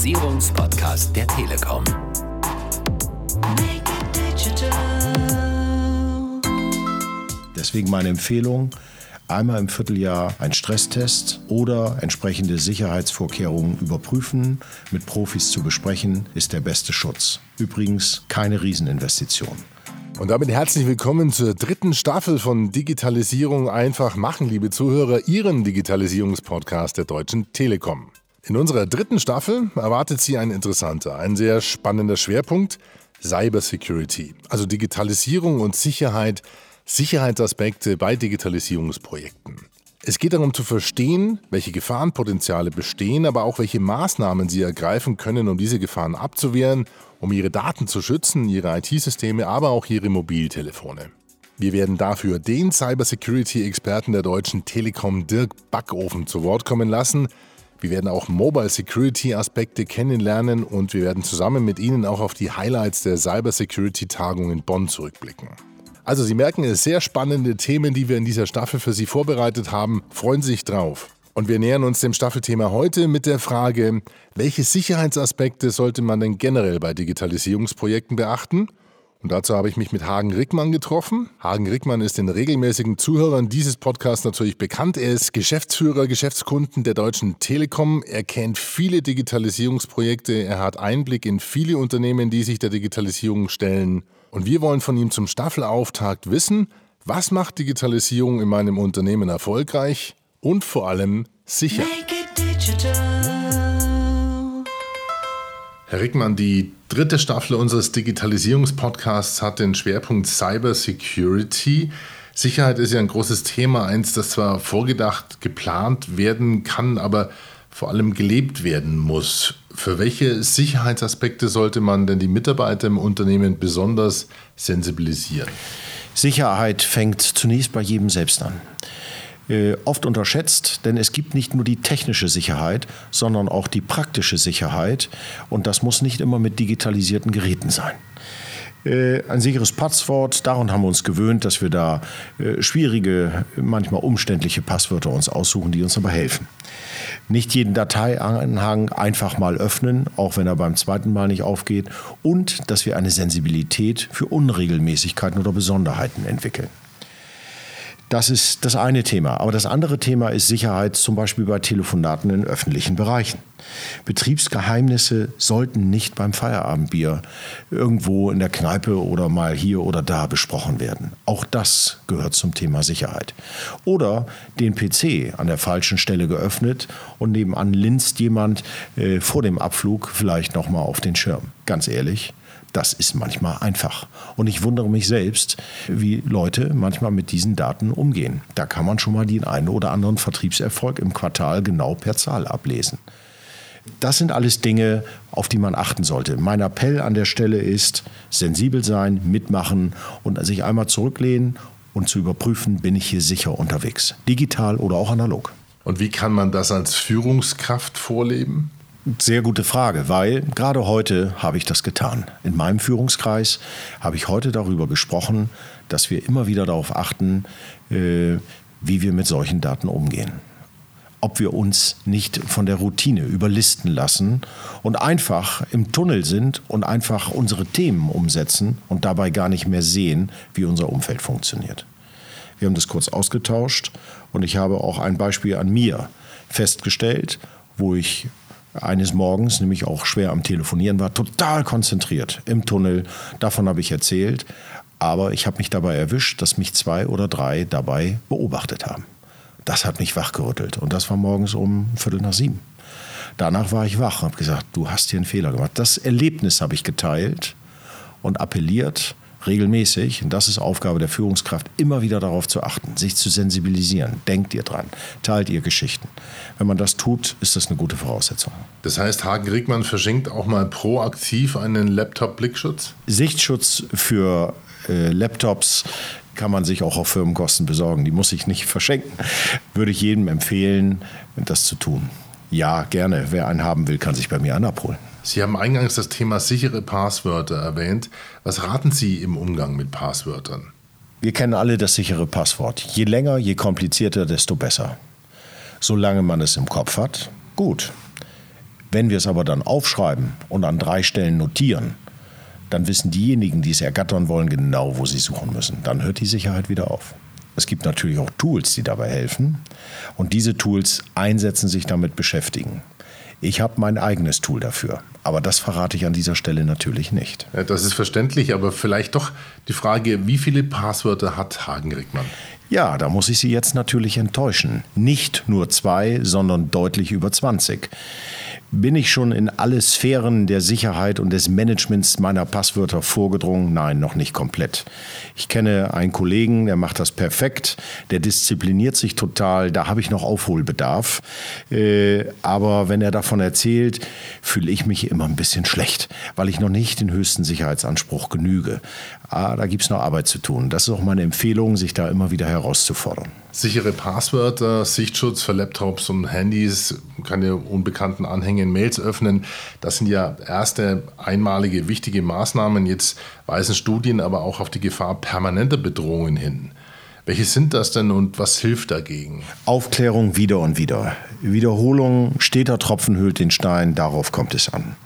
Digitalisierungspodcast der Telekom. Deswegen meine Empfehlung, einmal im Vierteljahr ein Stresstest oder entsprechende Sicherheitsvorkehrungen überprüfen, mit Profis zu besprechen, ist der beste Schutz. Übrigens keine Rieseninvestition. Und damit herzlich willkommen zur dritten Staffel von Digitalisierung einfach machen, liebe Zuhörer, Ihrem Digitalisierungspodcast der Deutschen Telekom. In unserer dritten Staffel erwartet Sie ein interessanter, ein sehr spannender Schwerpunkt, Cybersecurity, also Digitalisierung und Sicherheit Sicherheitsaspekte bei Digitalisierungsprojekten. Es geht darum zu verstehen, welche Gefahrenpotenziale bestehen, aber auch welche Maßnahmen Sie ergreifen können, um diese Gefahren abzuwehren, um Ihre Daten zu schützen, Ihre IT-Systeme, aber auch Ihre Mobiltelefone. Wir werden dafür den Cybersecurity-Experten der Deutschen Telekom Dirk Backofen zu Wort kommen lassen. Wir werden auch Mobile Security Aspekte kennenlernen und wir werden zusammen mit Ihnen auch auf die Highlights der Cybersecurity Tagung in Bonn zurückblicken. Also Sie merken, es sehr spannende Themen, die wir in dieser Staffel für Sie vorbereitet haben. Freuen Sie sich drauf. Und wir nähern uns dem Staffelthema heute mit der Frage, welche Sicherheitsaspekte sollte man denn generell bei Digitalisierungsprojekten beachten? Und dazu habe ich mich mit Hagen Rickmann getroffen. Hagen Rickmann ist den regelmäßigen Zuhörern dieses Podcasts natürlich bekannt. Er ist Geschäftsführer, Geschäftskunden der Deutschen Telekom. Er kennt viele Digitalisierungsprojekte. Er hat Einblick in viele Unternehmen, die sich der Digitalisierung stellen. Und wir wollen von ihm zum Staffelauftakt wissen, was macht Digitalisierung in meinem Unternehmen erfolgreich und vor allem sicher. Herr Rickmann, die dritte Staffel unseres Digitalisierungspodcasts hat den Schwerpunkt Cyber Security. Sicherheit ist ja ein großes Thema, eins, das zwar vorgedacht, geplant werden kann, aber vor allem gelebt werden muss. Für welche Sicherheitsaspekte sollte man denn die Mitarbeiter im Unternehmen besonders sensibilisieren? Sicherheit fängt zunächst bei jedem selbst an. Äh, oft unterschätzt, denn es gibt nicht nur die technische Sicherheit, sondern auch die praktische Sicherheit. Und das muss nicht immer mit digitalisierten Geräten sein. Äh, ein sicheres Passwort, daran haben wir uns gewöhnt, dass wir da äh, schwierige, manchmal umständliche Passwörter uns aussuchen, die uns aber helfen. Nicht jeden Dateianhang einfach mal öffnen, auch wenn er beim zweiten Mal nicht aufgeht. Und dass wir eine Sensibilität für Unregelmäßigkeiten oder Besonderheiten entwickeln. Das ist das eine Thema. Aber das andere Thema ist Sicherheit, zum Beispiel bei Telefonaten in öffentlichen Bereichen. Betriebsgeheimnisse sollten nicht beim Feierabendbier irgendwo in der Kneipe oder mal hier oder da besprochen werden. Auch das gehört zum Thema Sicherheit. Oder den PC an der falschen Stelle geöffnet und nebenan linst jemand äh, vor dem Abflug vielleicht noch mal auf den Schirm. Ganz ehrlich, das ist manchmal einfach. Und ich wundere mich selbst, wie Leute manchmal mit diesen Daten umgehen. Da kann man schon mal den einen oder anderen Vertriebserfolg im Quartal genau per Zahl ablesen. Das sind alles Dinge, auf die man achten sollte. Mein Appell an der Stelle ist, sensibel sein, mitmachen und sich einmal zurücklehnen und zu überprüfen, bin ich hier sicher unterwegs, digital oder auch analog. Und wie kann man das als Führungskraft vorleben? Sehr gute Frage, weil gerade heute habe ich das getan. In meinem Führungskreis habe ich heute darüber gesprochen, dass wir immer wieder darauf achten, äh, wie wir mit solchen Daten umgehen. Ob wir uns nicht von der Routine überlisten lassen und einfach im Tunnel sind und einfach unsere Themen umsetzen und dabei gar nicht mehr sehen, wie unser Umfeld funktioniert. Wir haben das kurz ausgetauscht und ich habe auch ein Beispiel an mir festgestellt, wo ich eines Morgens, nämlich auch schwer am Telefonieren war, total konzentriert im Tunnel. Davon habe ich erzählt. Aber ich habe mich dabei erwischt, dass mich zwei oder drei dabei beobachtet haben. Das hat mich wachgerüttelt. Und das war morgens um Viertel nach sieben. Danach war ich wach und habe gesagt, du hast hier einen Fehler gemacht. Das Erlebnis habe ich geteilt und appelliert, regelmäßig, und das ist Aufgabe der Führungskraft, immer wieder darauf zu achten, sich zu sensibilisieren. Denkt ihr dran, teilt ihr Geschichten. Wenn man das tut, ist das eine gute Voraussetzung. Das heißt, Hagen Riegmann verschenkt auch mal proaktiv einen Laptop-Blickschutz? Sichtschutz für äh, Laptops kann man sich auch auf Firmenkosten besorgen. Die muss ich nicht verschenken. Würde ich jedem empfehlen, das zu tun. Ja, gerne. Wer einen haben will, kann sich bei mir einen abholen. Sie haben eingangs das Thema sichere Passwörter erwähnt. Was raten Sie im Umgang mit Passwörtern? Wir kennen alle das sichere Passwort. Je länger, je komplizierter, desto besser. Solange man es im Kopf hat, gut. Wenn wir es aber dann aufschreiben und an drei Stellen notieren, dann wissen diejenigen, die es ergattern wollen, genau, wo sie suchen müssen. Dann hört die Sicherheit wieder auf. Es gibt natürlich auch Tools, die dabei helfen. Und diese Tools einsetzen, sich damit beschäftigen. Ich habe mein eigenes Tool dafür. Aber das verrate ich an dieser Stelle natürlich nicht. Ja, das ist verständlich, aber vielleicht doch die Frage, wie viele Passwörter hat Hagen Rickmann? Ja, da muss ich Sie jetzt natürlich enttäuschen. Nicht nur zwei, sondern deutlich über 20. Bin ich schon in alle Sphären der Sicherheit und des Managements meiner Passwörter vorgedrungen? Nein, noch nicht komplett. Ich kenne einen Kollegen, der macht das perfekt, der diszipliniert sich total, da habe ich noch Aufholbedarf. Äh, aber wenn er davon erzählt, fühle ich mich immer ein bisschen schlecht, weil ich noch nicht den höchsten Sicherheitsanspruch genüge. Ah, da gibt es noch Arbeit zu tun. Das ist auch meine Empfehlung, sich da immer wieder herauszufordern. Sichere Passwörter, Sichtschutz für Laptops und Handys, keine unbekannten Anhänge in Mails öffnen. Das sind ja erste einmalige wichtige Maßnahmen. Jetzt weisen Studien aber auch auf die Gefahr permanenter Bedrohungen hin. Welche sind das denn und was hilft dagegen? Aufklärung wieder und wieder. Wiederholung, steter Tropfen hüllt den Stein, darauf kommt es an.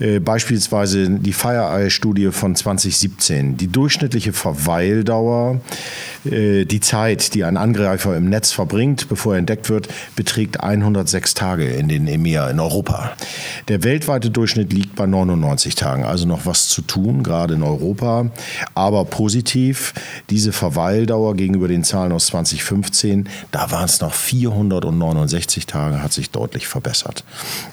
Äh, beispielsweise die FireEye-Studie von 2017. Die durchschnittliche Verweildauer, äh, die Zeit, die ein Angreifer im Netz verbringt, bevor er entdeckt wird, beträgt 106 Tage in den EMEA in Europa. Der weltweite Durchschnitt liegt bei 99 Tagen, also noch was zu tun, gerade in Europa. Aber positiv, diese Verweildauer gegenüber den Zahlen aus 2015, da waren es noch 469 Tage, hat sich deutlich verbessert.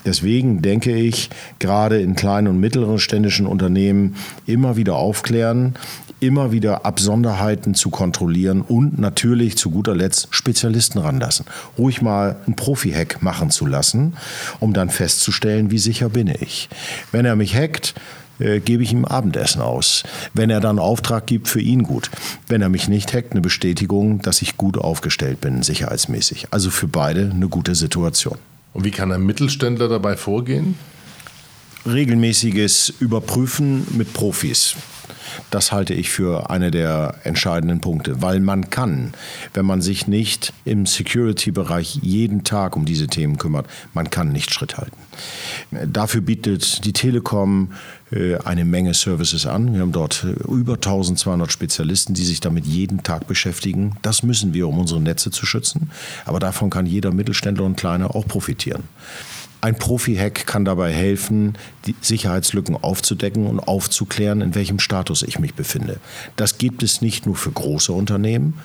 Deswegen denke ich, gerade in kleinen und mittleren ständischen Unternehmen immer wieder aufklären, immer wieder Absonderheiten zu kontrollieren und natürlich zu guter Letzt Spezialisten ranlassen. Ruhig mal einen Profi-Hack machen zu lassen, um dann festzustellen, wie sicher bin ich. Wenn er mich hackt, äh, gebe ich ihm Abendessen aus. Wenn er dann Auftrag gibt, für ihn gut. Wenn er mich nicht hackt, eine Bestätigung, dass ich gut aufgestellt bin, sicherheitsmäßig. Also für beide eine gute Situation. Und wie kann ein Mittelständler dabei vorgehen? Regelmäßiges Überprüfen mit Profis. Das halte ich für eine der entscheidenden Punkte, weil man kann, wenn man sich nicht im Security-Bereich jeden Tag um diese Themen kümmert, man kann nicht Schritt halten. Dafür bietet die Telekom äh, eine Menge Services an. Wir haben dort äh, über 1200 Spezialisten, die sich damit jeden Tag beschäftigen. Das müssen wir, um unsere Netze zu schützen. Aber davon kann jeder Mittelständler und Kleine auch profitieren. Ein Profi-Hack kann dabei helfen, die Sicherheitslücken aufzudecken und aufzuklären, in welchem Status ich mich befinde. Das gibt es nicht nur für große Unternehmen,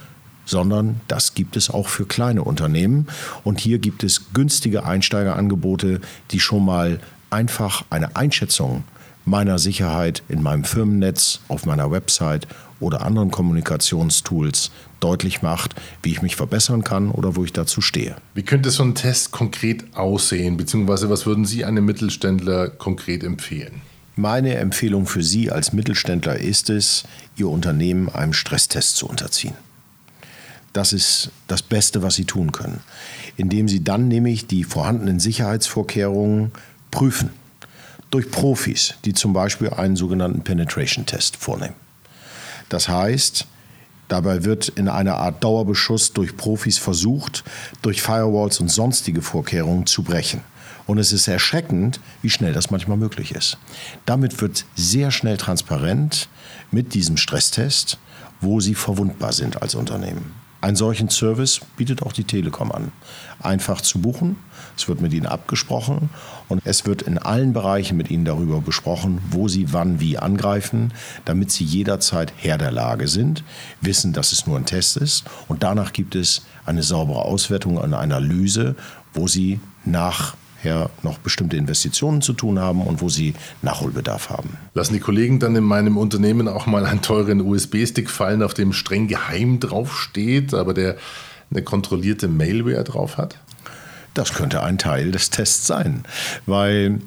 sondern das gibt es auch für kleine Unternehmen. Und hier gibt es günstige Einsteigerangebote, die schon mal einfach eine Einschätzung meiner Sicherheit in meinem Firmennetz, auf meiner Website oder anderen Kommunikationstools deutlich macht, wie ich mich verbessern kann oder wo ich dazu stehe. Wie könnte so ein Test konkret aussehen, beziehungsweise was würden Sie einem Mittelständler konkret empfehlen? Meine Empfehlung für Sie als Mittelständler ist es, Ihr Unternehmen einem Stresstest zu unterziehen. Das ist das Beste, was Sie tun können, indem Sie dann nämlich die vorhandenen Sicherheitsvorkehrungen prüfen durch Profis, die zum Beispiel einen sogenannten Penetration-Test vornehmen. Das heißt, dabei wird in einer Art Dauerbeschuss durch Profis versucht, durch Firewalls und sonstige Vorkehrungen zu brechen. Und es ist erschreckend, wie schnell das manchmal möglich ist. Damit wird sehr schnell transparent mit diesem Stresstest, wo Sie verwundbar sind als Unternehmen. Einen solchen Service bietet auch die Telekom an. Einfach zu buchen, es wird mit Ihnen abgesprochen und es wird in allen Bereichen mit Ihnen darüber besprochen, wo Sie wann wie angreifen, damit Sie jederzeit Herr der Lage sind, wissen, dass es nur ein Test ist und danach gibt es eine saubere Auswertung, eine Analyse, wo Sie nach her noch bestimmte Investitionen zu tun haben und wo sie Nachholbedarf haben. Lassen die Kollegen dann in meinem Unternehmen auch mal einen teuren USB-Stick fallen, auf dem streng geheim draufsteht, aber der eine kontrollierte Mailware drauf hat? Das könnte ein Teil des Tests sein, weil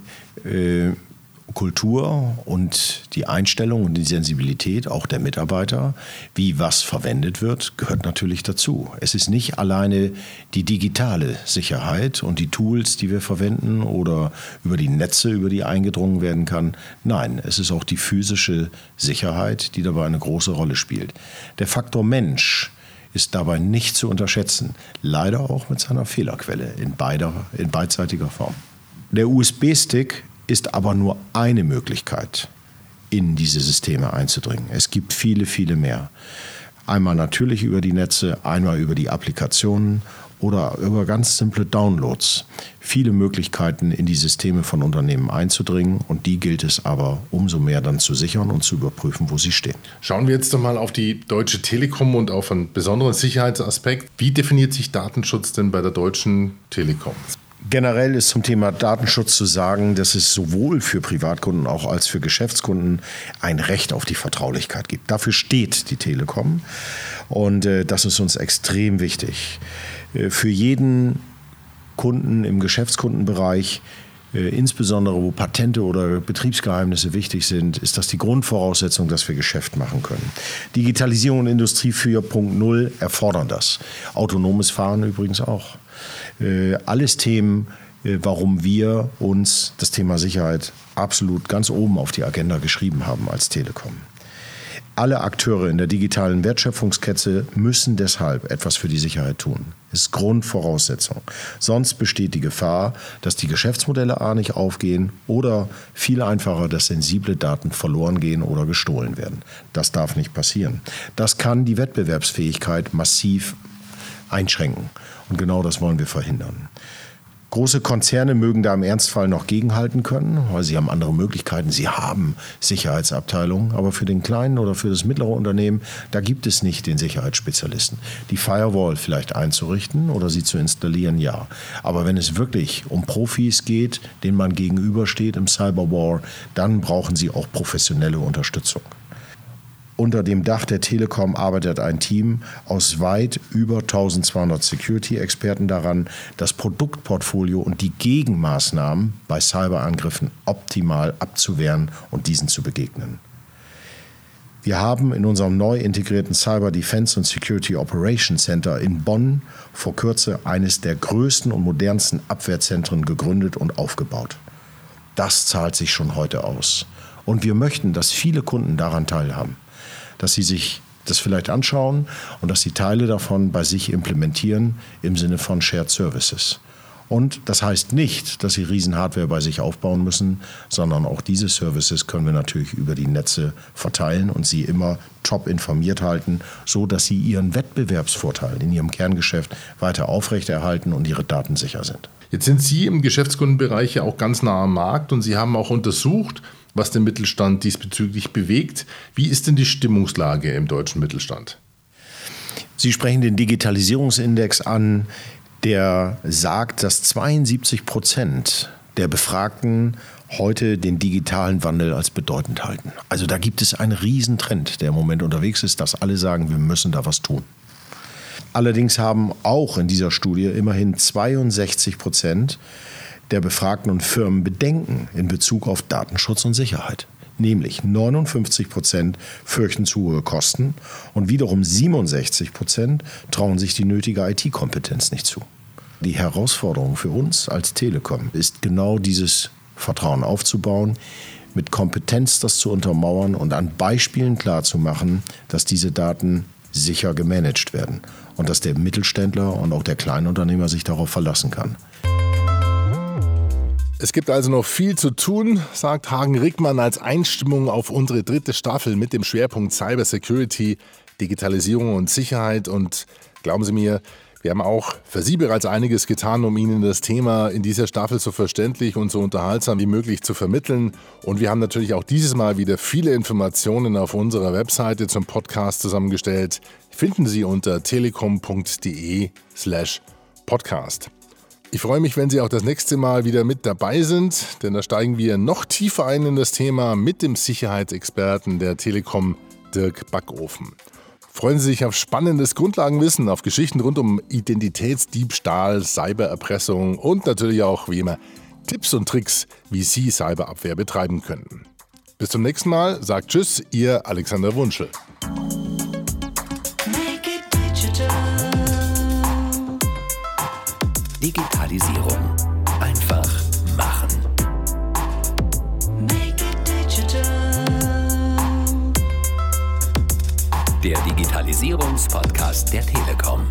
äh, Kultur und die Einstellung und die Sensibilität auch der Mitarbeiter, wie was verwendet wird, gehört natürlich dazu. Es ist nicht alleine die digitale Sicherheit und die Tools, die wir verwenden oder über die Netze, über die eingedrungen werden kann. Nein, es ist auch die physische Sicherheit, die dabei eine große Rolle spielt. Der Faktor Mensch ist dabei nicht zu unterschätzen. Leider auch mit seiner Fehlerquelle in, beider, in beidseitiger Form. Der USB-Stick ist aber nur eine Möglichkeit, in diese Systeme einzudringen. Es gibt viele, viele mehr. Einmal natürlich über die Netze, einmal über die Applikationen oder über ganz simple Downloads. Viele Möglichkeiten in die Systeme von Unternehmen einzudringen und die gilt es aber umso mehr dann zu sichern und zu überprüfen, wo sie stehen. Schauen wir jetzt doch mal auf die Deutsche Telekom und auf einen besonderen Sicherheitsaspekt. Wie definiert sich Datenschutz denn bei der Deutschen Telekom? Generell ist zum Thema Datenschutz zu sagen, dass es sowohl für Privatkunden auch als für Geschäftskunden ein Recht auf die Vertraulichkeit gibt. Dafür steht die Telekom und äh, das ist uns extrem wichtig. Äh, für jeden Kunden im Geschäftskundenbereich äh, insbesondere wo Patente oder Betriebsgeheimnisse wichtig sind, ist das die Grundvoraussetzung, dass wir Geschäft machen können. Digitalisierung und Industrie 4.0 erfordern das. Autonomes Fahren übrigens auch. Äh, alles Themen, äh, warum wir uns das Thema Sicherheit absolut ganz oben auf die Agenda geschrieben haben als Telekom. Alle Akteure in der digitalen Wertschöpfungskette müssen deshalb etwas für die Sicherheit tun. Das ist Grundvoraussetzung. Sonst besteht die Gefahr, dass die Geschäftsmodelle A nicht aufgehen oder viel einfacher, dass sensible Daten verloren gehen oder gestohlen werden. Das darf nicht passieren. Das kann die Wettbewerbsfähigkeit massiv einschränken. Und genau das wollen wir verhindern. Große Konzerne mögen da im Ernstfall noch gegenhalten können, weil sie haben andere Möglichkeiten. Sie haben Sicherheitsabteilungen, aber für den kleinen oder für das mittlere Unternehmen, da gibt es nicht den Sicherheitsspezialisten. Die Firewall vielleicht einzurichten oder sie zu installieren, ja. Aber wenn es wirklich um Profis geht, denen man gegenübersteht im Cyberwar, dann brauchen sie auch professionelle Unterstützung. Unter dem Dach der Telekom arbeitet ein Team aus weit über 1200 Security-Experten daran, das Produktportfolio und die Gegenmaßnahmen bei Cyberangriffen optimal abzuwehren und diesen zu begegnen. Wir haben in unserem neu integrierten Cyber Defense und Security Operations Center in Bonn vor Kürze eines der größten und modernsten Abwehrzentren gegründet und aufgebaut. Das zahlt sich schon heute aus. Und wir möchten, dass viele Kunden daran teilhaben dass sie sich das vielleicht anschauen und dass sie Teile davon bei sich implementieren im Sinne von Shared Services. Und das heißt nicht, dass sie Riesen-Hardware bei sich aufbauen müssen, sondern auch diese Services können wir natürlich über die Netze verteilen und sie immer top informiert halten, so dass sie ihren Wettbewerbsvorteil in ihrem Kerngeschäft weiter aufrechterhalten und ihre Daten sicher sind. Jetzt sind Sie im Geschäftskundenbereich ja auch ganz nah am Markt und Sie haben auch untersucht, was den Mittelstand diesbezüglich bewegt. Wie ist denn die Stimmungslage im deutschen Mittelstand? Sie sprechen den Digitalisierungsindex an, der sagt, dass 72 Prozent der Befragten heute den digitalen Wandel als bedeutend halten. Also da gibt es einen Riesentrend, der im Moment unterwegs ist, dass alle sagen, wir müssen da was tun. Allerdings haben auch in dieser Studie immerhin 62 Prozent der Befragten und Firmen Bedenken in Bezug auf Datenschutz und Sicherheit. Nämlich 59 Prozent fürchten zu hohe Kosten und wiederum 67 Prozent trauen sich die nötige IT-Kompetenz nicht zu. Die Herausforderung für uns als Telekom ist genau dieses Vertrauen aufzubauen, mit Kompetenz das zu untermauern und an Beispielen klarzumachen, dass diese Daten sicher gemanagt werden und dass der Mittelständler und auch der Kleinunternehmer sich darauf verlassen kann. Es gibt also noch viel zu tun, sagt Hagen Rickmann als Einstimmung auf unsere dritte Staffel mit dem Schwerpunkt Cyber Security, Digitalisierung und Sicherheit. Und glauben Sie mir, wir haben auch für Sie bereits einiges getan, um Ihnen das Thema in dieser Staffel so verständlich und so unterhaltsam wie möglich zu vermitteln. Und wir haben natürlich auch dieses Mal wieder viele Informationen auf unserer Webseite zum Podcast zusammengestellt. Finden Sie unter telekom.de slash podcast. Ich freue mich, wenn Sie auch das nächste Mal wieder mit dabei sind, denn da steigen wir noch tiefer ein in das Thema mit dem Sicherheitsexperten der Telekom, Dirk Backofen. Freuen Sie sich auf spannendes Grundlagenwissen, auf Geschichten rund um Identitätsdiebstahl, Cybererpressung und natürlich auch, wie immer, Tipps und Tricks, wie Sie Cyberabwehr betreiben können. Bis zum nächsten Mal, sagt Tschüss, Ihr Alexander Wunschel. Digitalisierung. Einfach machen. Der Digitalisierungspodcast der Telekom.